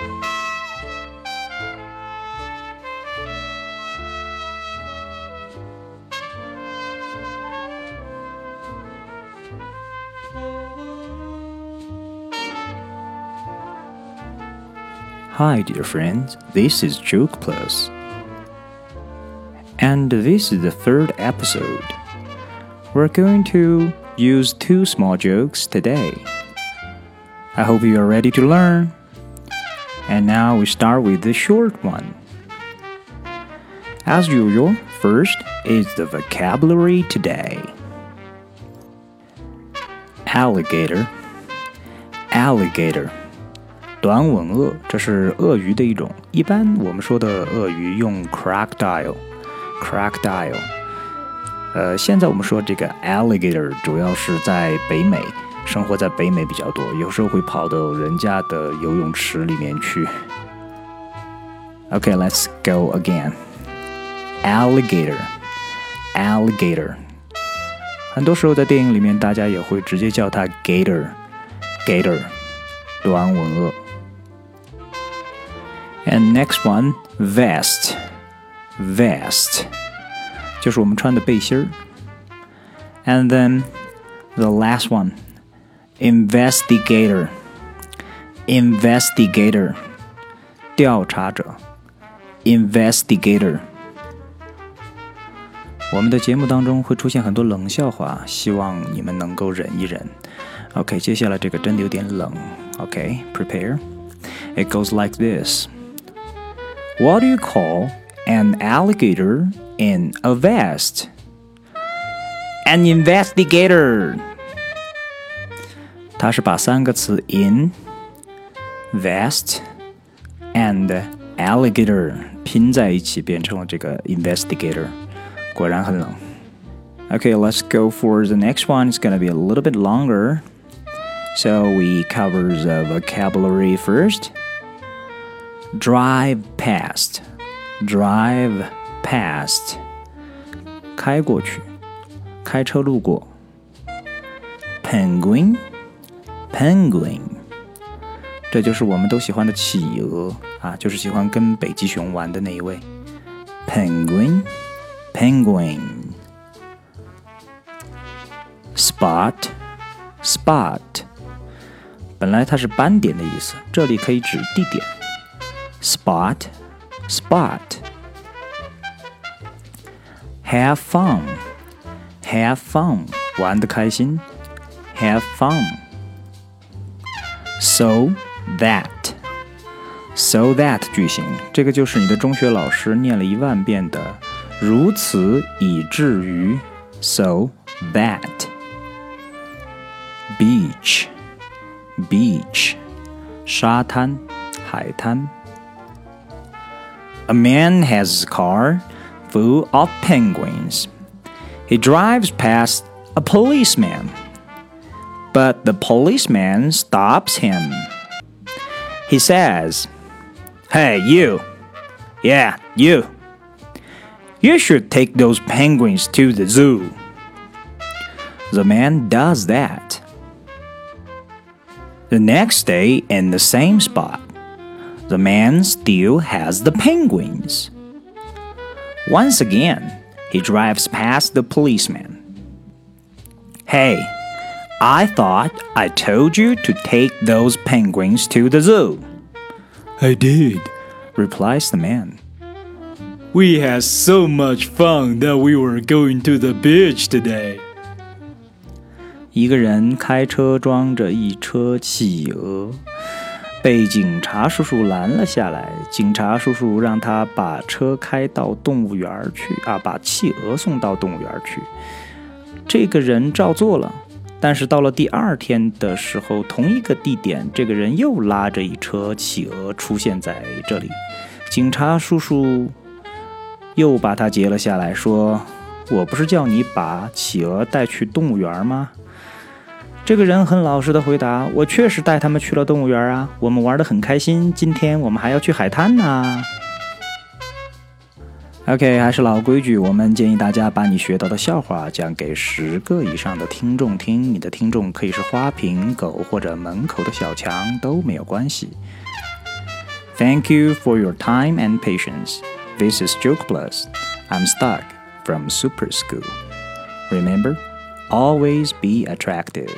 Hi, dear friends, this is Joke Plus. And this is the third episode. We're going to use two small jokes today. I hope you are ready to learn. And now we start with the short one. As usual, first is the vocabulary today alligator, alligator. 短吻鳄，这是鳄鱼的一种。一般我们说的鳄鱼用 crocodile，crocodile。呃，现在我们说这个 alligator 主要是在北美， 生活在北美比较多，有时候会跑到人家的游泳池里面去。Okay，let's go again. Alligator, alligator. 很多时候在电影里面，大家也会直接叫它 gator，gator，短吻鳄。And next one, vest, vest，就是我们穿的背心儿。And then the last one, investigator, investigator，调查者，investigator。我们的节目当中会出现很多冷笑话，希望你们能够忍一忍。OK，接下来这个真的有点冷。OK，prepare。It goes like this. What do you call an alligator in a vest? An investigator. 它是把三个词 in, vest, and alligator 拼在一起，变成了这个 investigator。果然很冷。Okay, let's go for the next one. It's gonna be a little bit longer. So we cover the vocabulary first drive past, drive past，开过去，开车路过。penguin, penguin，这就是我们都喜欢的企鹅啊，就是喜欢跟北极熊玩的那一位。penguin, penguin。spot, spot，本来它是斑点的意思，这里可以指地点。spot, spot. Have fun, have fun，玩的开心，have fun. So that, so that 句型，这个就是你的中学老师念了一万遍的，如此以至于，so that. Beach, beach，沙滩，海滩。a man has a car full of penguins. He drives past a policeman, but the policeman stops him. He says, Hey, you! Yeah, you! You should take those penguins to the zoo. The man does that. The next day, in the same spot, the man still has the penguins. Once again, he drives past the policeman. Hey, I thought I told you to take those penguins to the zoo. I did, replies the man. We had so much fun that we were going to the beach today. 一个人开车装着一车企鹅。被警察叔叔拦了下来。警察叔叔让他把车开到动物园去啊，把企鹅送到动物园去。这个人照做了， 但是到了第二天的时候，同一个地点，这个人又拉着一车企鹅出现在这里。警察叔叔又把他截了下来，说：“我不是叫你把企鹅带去动物园吗？”这个人很老实的回答：“我确实带他们去了动物园啊，我们玩的很开心。今天我们还要去海滩呢。” OK，还是老规矩，我们建议大家把你学到的笑话讲给十个以上的听众听。你的听众可以是花瓶、狗或者门口的小强都没有关系。 Thank you for your time and patience. This is Joke Plus. I'm Stuck from Super School. Remember, always be attractive.